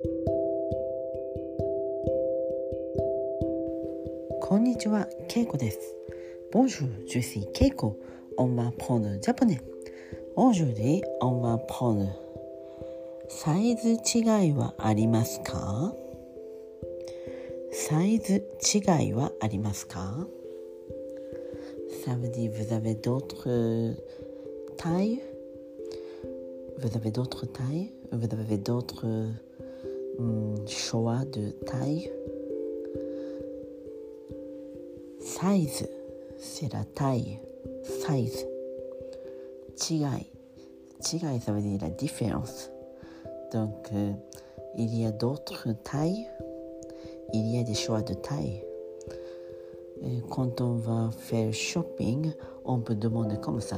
こんにちは、ケイコです。Bonjour, je suis Keiko. On va prendre japonais. Aujourd'hui, on va prendre サイズ違いはありますかサイズ違いはありますか Ça veut dire vous avez d'autres tailles Vous avez d'autres tailles Vous avez d'autres Choix de taille. Size, c'est la taille. Size. Chigai. Chigai, ça veut dire la différence. Donc, euh, il y a d'autres tailles. Il y a des choix de taille. Quand on va faire shopping, on peut demander comme ça.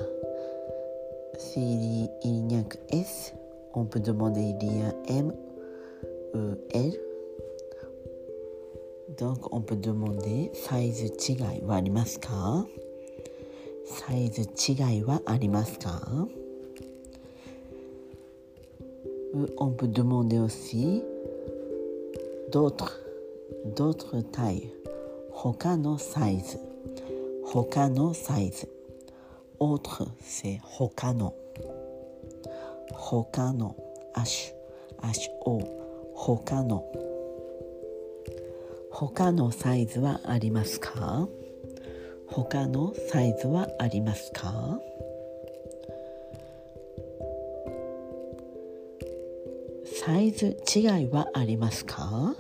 S'il n'y a que S, on peut demander il y a M L. Donc, on peut demander サイズ違いはありますかサイズ違いはありますか On peut demander aussi d'autres d'autres tailles 他のサイズ他のサイズ autre c'est 他の他の H H O 他の。他のサイズはありますか？他のサイズはありますか？サイズ違いはありますか？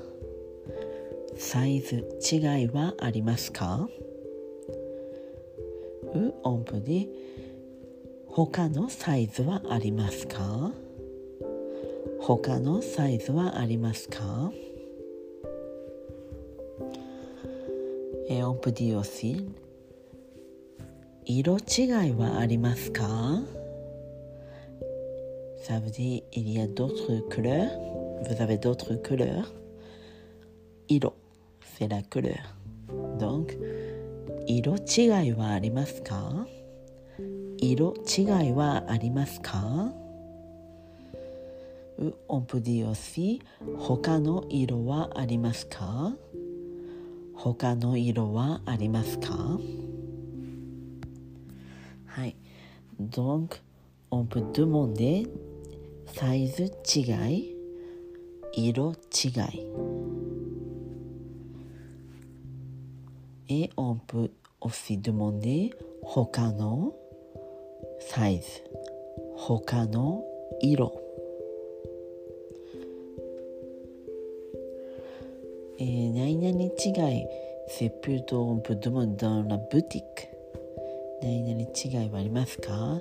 サイズ違いはありますか？う音符で他のサイズはありますか？他のサイズはありますか Et on peut dire aussi 色違いはありますか Ça veut dire il y a d'autres couleurs. Vous avez d'autres couleurs. 色 c'est la couleur. Donc 色違いはありますか色違いはありますか On peut dire aussi 他の色はありますか他の色はありますかはい Donc on peut demander サイズ違い色違い Et on peut aussi demander 他のサイズ他の色違い、セプルトン・プドマン・ダン・ラ・ブティック。何々違いはありますか？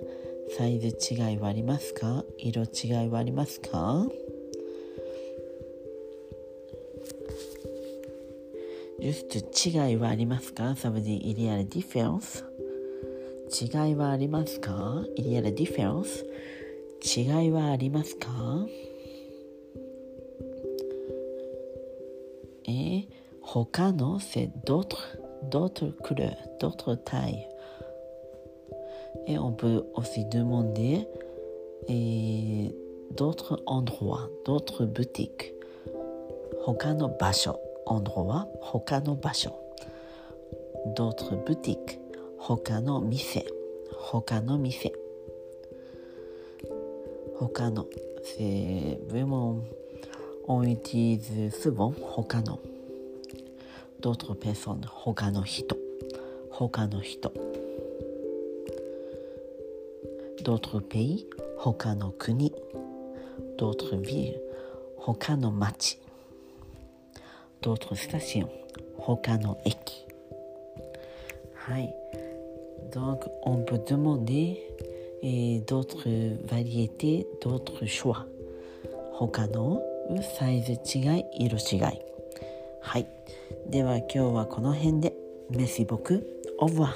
サイズ違いはありますか？色違いはありますか？ジュスト違いはありますか？サブディ・イリアル・ディフェンス。違いはありますか？イリアル・ディフェンス。違いはありますか？え？他の c'est d'autres d'autres couleurs d'autres tailles et on peut aussi demander et d'autres endroits d'autres boutiques 他の場所 endroit 他の場所 d'autres boutiques 他の店他の店他の c'est vraiment on utilise souvent 他の d'autres personnes 他の人他の人 d'autres pays 他の国 d'autres villes 他の町 d'autres stations 他の駅はい donc on peut demander et d'autres variétés d'autres choix 他のサイズ違い色違いはい。では今日はこの辺で。メシ僕オブワ